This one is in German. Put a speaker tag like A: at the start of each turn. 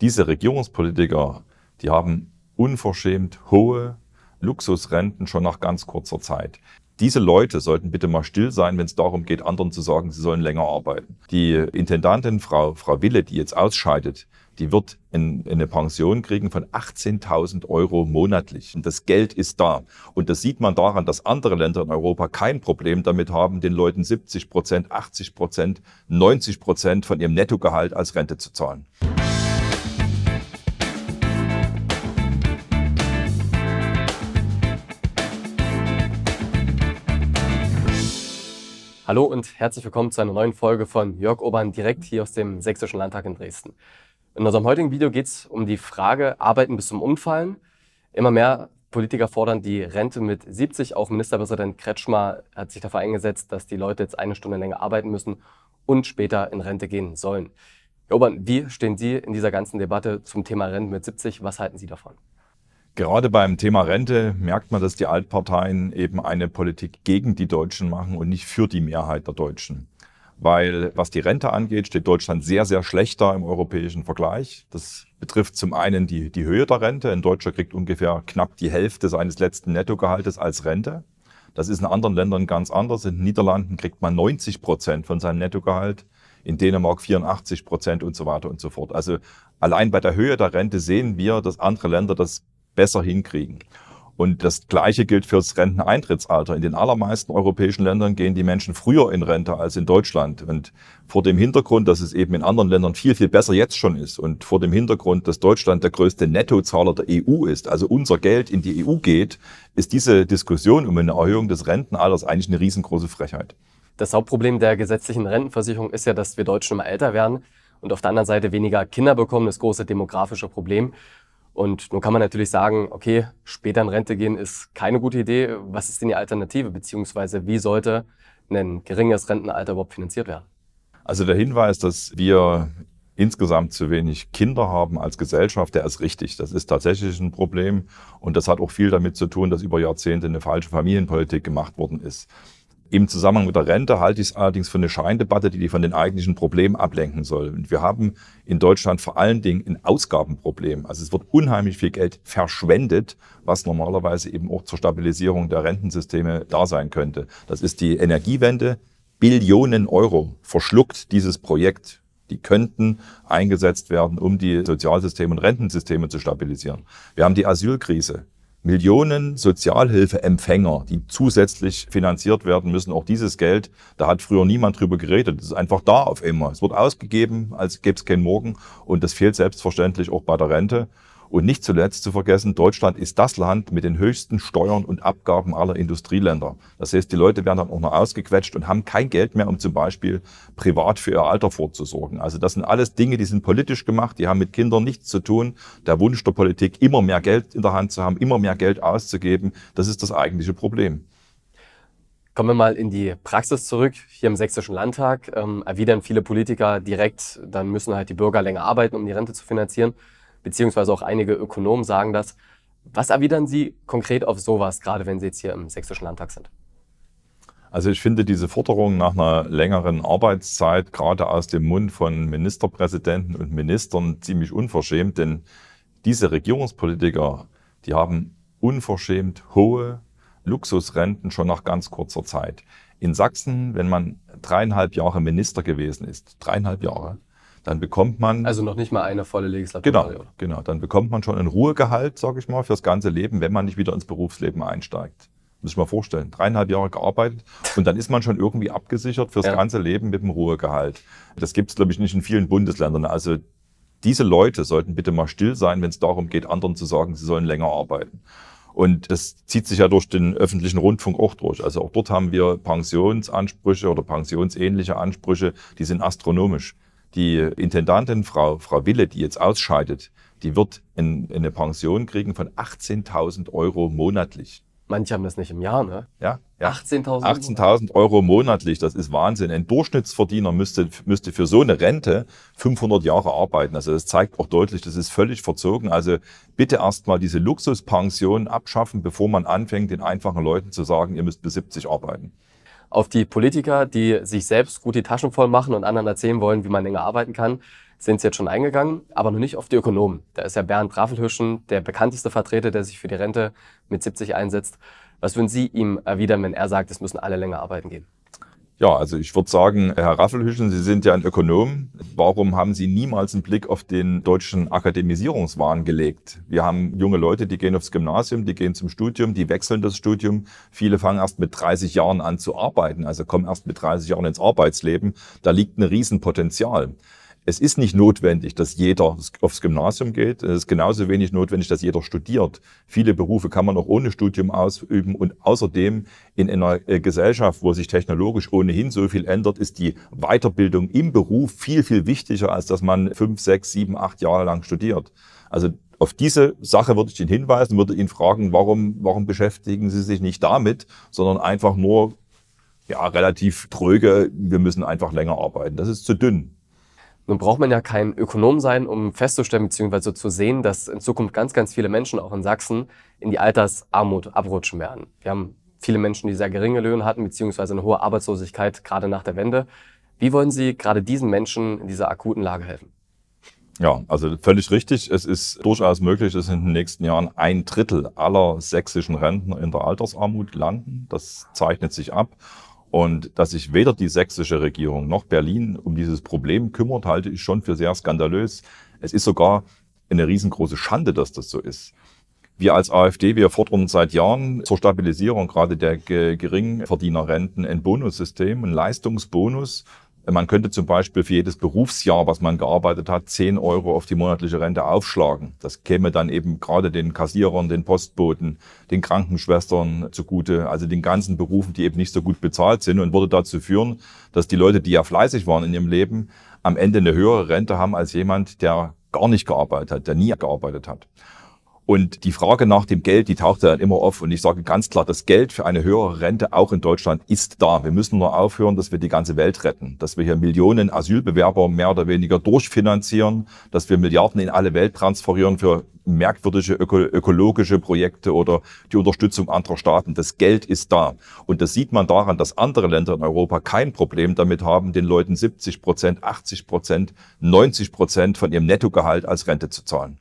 A: Diese Regierungspolitiker, die haben unverschämt hohe Luxusrenten schon nach ganz kurzer Zeit. Diese Leute sollten bitte mal still sein, wenn es darum geht, anderen zu sagen, sie sollen länger arbeiten. Die Intendantin, Frau, Frau Wille, die jetzt ausscheidet, die wird in, in eine Pension kriegen von 18.000 Euro monatlich. Und das Geld ist da. Und das sieht man daran, dass andere Länder in Europa kein Problem damit haben, den Leuten 70 Prozent, 80 Prozent, 90 Prozent von ihrem Nettogehalt als Rente zu zahlen.
B: Hallo und herzlich willkommen zu einer neuen Folge von Jörg Obern direkt hier aus dem Sächsischen Landtag in Dresden. In unserem heutigen Video geht es um die Frage Arbeiten bis zum Umfallen. Immer mehr Politiker fordern die Rente mit 70. Auch Ministerpräsident Kretschmer hat sich dafür eingesetzt, dass die Leute jetzt eine Stunde länger arbeiten müssen und später in Rente gehen sollen. Herr Obern, wie stehen Sie in dieser ganzen Debatte zum Thema Rente mit 70? Was halten Sie davon?
A: Gerade beim Thema Rente merkt man, dass die Altparteien eben eine Politik gegen die Deutschen machen und nicht für die Mehrheit der Deutschen. Weil was die Rente angeht, steht Deutschland sehr, sehr schlecht da im europäischen Vergleich. Das betrifft zum einen die, die Höhe der Rente. Ein Deutscher kriegt ungefähr knapp die Hälfte seines letzten Nettogehaltes als Rente. Das ist in anderen Ländern ganz anders. In den Niederlanden kriegt man 90 Prozent von seinem Nettogehalt, in Dänemark 84 Prozent und so weiter und so fort. Also allein bei der Höhe der Rente sehen wir, dass andere Länder das besser hinkriegen. Und das Gleiche gilt fürs Renteneintrittsalter. In den allermeisten europäischen Ländern gehen die Menschen früher in Rente als in Deutschland. Und vor dem Hintergrund, dass es eben in anderen Ländern viel, viel besser jetzt schon ist und vor dem Hintergrund, dass Deutschland der größte Nettozahler der EU ist, also unser Geld in die EU geht, ist diese Diskussion um eine Erhöhung des Rentenalters eigentlich eine riesengroße Frechheit.
B: Das Hauptproblem der gesetzlichen Rentenversicherung ist ja, dass wir Deutschen immer älter werden und auf der anderen Seite weniger Kinder bekommen, das große demografische Problem. Und nun kann man natürlich sagen, okay, später in Rente gehen ist keine gute Idee. Was ist denn die Alternative? Beziehungsweise wie sollte ein geringes Rentenalter überhaupt finanziert werden?
A: Also der Hinweis, dass wir insgesamt zu wenig Kinder haben als Gesellschaft, der ist richtig. Das ist tatsächlich ein Problem. Und das hat auch viel damit zu tun, dass über Jahrzehnte eine falsche Familienpolitik gemacht worden ist. Im Zusammenhang mit der Rente halte ich es allerdings für eine Scheindebatte, die die von den eigentlichen Problemen ablenken soll. Und wir haben in Deutschland vor allen Dingen ein Ausgabenproblem. Also es wird unheimlich viel Geld verschwendet, was normalerweise eben auch zur Stabilisierung der Rentensysteme da sein könnte. Das ist die Energiewende. Billionen Euro verschluckt dieses Projekt. Die könnten eingesetzt werden, um die Sozialsysteme und Rentensysteme zu stabilisieren. Wir haben die Asylkrise. Millionen Sozialhilfeempfänger, die zusätzlich finanziert werden müssen. Auch dieses Geld, da hat früher niemand drüber geredet. Das ist einfach da auf immer. Es wird ausgegeben, als gäbe es keinen Morgen. Und das fehlt selbstverständlich auch bei der Rente. Und nicht zuletzt zu vergessen, Deutschland ist das Land mit den höchsten Steuern und Abgaben aller Industrieländer. Das heißt, die Leute werden dann auch noch ausgequetscht und haben kein Geld mehr, um zum Beispiel privat für ihr Alter vorzusorgen. Also das sind alles Dinge, die sind politisch gemacht, die haben mit Kindern nichts zu tun. Der Wunsch der Politik, immer mehr Geld in der Hand zu haben, immer mehr Geld auszugeben, das ist das eigentliche Problem.
B: Kommen wir mal in die Praxis zurück. Hier im Sächsischen Landtag ähm, erwidern viele Politiker direkt, dann müssen halt die Bürger länger arbeiten, um die Rente zu finanzieren beziehungsweise auch einige Ökonomen sagen das. Was erwidern Sie konkret auf sowas, gerade wenn Sie jetzt hier im Sächsischen Landtag sind?
A: Also ich finde diese Forderung nach einer längeren Arbeitszeit gerade aus dem Mund von Ministerpräsidenten und Ministern ziemlich unverschämt, denn diese Regierungspolitiker, die haben unverschämt hohe Luxusrenten schon nach ganz kurzer Zeit. In Sachsen, wenn man dreieinhalb Jahre Minister gewesen ist, dreieinhalb Jahre, dann bekommt man.
B: Also noch nicht mal eine volle Legislatur.
A: Genau, genau. Dann bekommt man schon ein Ruhegehalt, sage ich mal, fürs ganze Leben, wenn man nicht wieder ins Berufsleben einsteigt. Muss ich mal vorstellen. Dreieinhalb Jahre gearbeitet und dann ist man schon irgendwie abgesichert fürs ja. ganze Leben mit dem Ruhegehalt. Das gibt es, glaube ich, nicht in vielen Bundesländern. Also diese Leute sollten bitte mal still sein, wenn es darum geht, anderen zu sagen, sie sollen länger arbeiten. Und das zieht sich ja durch den öffentlichen Rundfunk auch durch. Also auch dort haben wir Pensionsansprüche oder pensionsähnliche Ansprüche, die sind astronomisch. Die Intendantin, Frau, Frau Wille, die jetzt ausscheidet, die wird in, in eine Pension kriegen von 18.000 Euro monatlich.
B: Manche haben das nicht im Jahr, ne?
A: Ja. ja. 18.000 18 Euro monatlich, das ist Wahnsinn. Ein Durchschnittsverdiener müsste, müsste für so eine Rente 500 Jahre arbeiten. Also das zeigt auch deutlich, das ist völlig verzogen. Also bitte erstmal diese Luxuspension abschaffen, bevor man anfängt, den einfachen Leuten zu sagen, ihr müsst bis 70 arbeiten
B: auf die Politiker, die sich selbst gut die Taschen voll machen und anderen erzählen wollen, wie man länger arbeiten kann, sind Sie jetzt schon eingegangen, aber noch nicht auf die Ökonomen. Da ist ja Bernd Raffelhüschen der bekannteste Vertreter, der sich für die Rente mit 70 einsetzt. Was würden Sie ihm erwidern, wenn er sagt, es müssen alle länger arbeiten gehen?
A: Ja, also ich würde sagen, Herr Raffelhüschen, Sie sind ja ein Ökonom. Warum haben Sie niemals einen Blick auf den deutschen Akademisierungswahn gelegt? Wir haben junge Leute, die gehen aufs Gymnasium, die gehen zum Studium, die wechseln das Studium. Viele fangen erst mit 30 Jahren an zu arbeiten, also kommen erst mit 30 Jahren ins Arbeitsleben. Da liegt ein Riesenpotenzial. Es ist nicht notwendig, dass jeder aufs Gymnasium geht. Es ist genauso wenig notwendig, dass jeder studiert. Viele Berufe kann man auch ohne Studium ausüben. Und außerdem in einer äh, Gesellschaft, wo sich technologisch ohnehin so viel ändert, ist die Weiterbildung im Beruf viel, viel wichtiger, als dass man fünf, sechs, sieben, acht Jahre lang studiert. Also auf diese Sache würde ich ihn hinweisen, würde ihn fragen, warum, warum beschäftigen Sie sich nicht damit, sondern einfach nur ja, relativ tröge, wir müssen einfach länger arbeiten. Das ist zu dünn.
B: Nun braucht man ja kein Ökonom sein, um festzustellen bzw. zu sehen, dass in Zukunft ganz, ganz viele Menschen auch in Sachsen in die Altersarmut abrutschen werden. Wir haben viele Menschen, die sehr geringe Löhne hatten bzw. eine hohe Arbeitslosigkeit gerade nach der Wende. Wie wollen Sie gerade diesen Menschen in dieser akuten Lage helfen?
A: Ja, also völlig richtig. Es ist durchaus möglich, dass in den nächsten Jahren ein Drittel aller sächsischen Rentner in der Altersarmut landen. Das zeichnet sich ab. Und dass sich weder die sächsische Regierung noch Berlin um dieses Problem kümmert, halte ich schon für sehr skandalös. Es ist sogar eine riesengroße Schande, dass das so ist. Wir als AfD, wir fordern seit Jahren zur Stabilisierung gerade der Geringverdienerrenten ein Bonussystem, ein Leistungsbonus, man könnte zum Beispiel für jedes Berufsjahr, was man gearbeitet hat, 10 Euro auf die monatliche Rente aufschlagen. Das käme dann eben gerade den Kassierern, den Postboten, den Krankenschwestern zugute, also den ganzen Berufen, die eben nicht so gut bezahlt sind und würde dazu führen, dass die Leute, die ja fleißig waren in ihrem Leben, am Ende eine höhere Rente haben als jemand, der gar nicht gearbeitet hat, der nie gearbeitet hat. Und die Frage nach dem Geld, die taucht dann immer auf. Und ich sage ganz klar, das Geld für eine höhere Rente auch in Deutschland ist da. Wir müssen nur aufhören, dass wir die ganze Welt retten, dass wir hier Millionen Asylbewerber mehr oder weniger durchfinanzieren, dass wir Milliarden in alle Welt transferieren für merkwürdige öko ökologische Projekte oder die Unterstützung anderer Staaten. Das Geld ist da. Und das sieht man daran, dass andere Länder in Europa kein Problem damit haben, den Leuten 70 Prozent, 80 Prozent, 90 Prozent von ihrem Nettogehalt als Rente zu zahlen.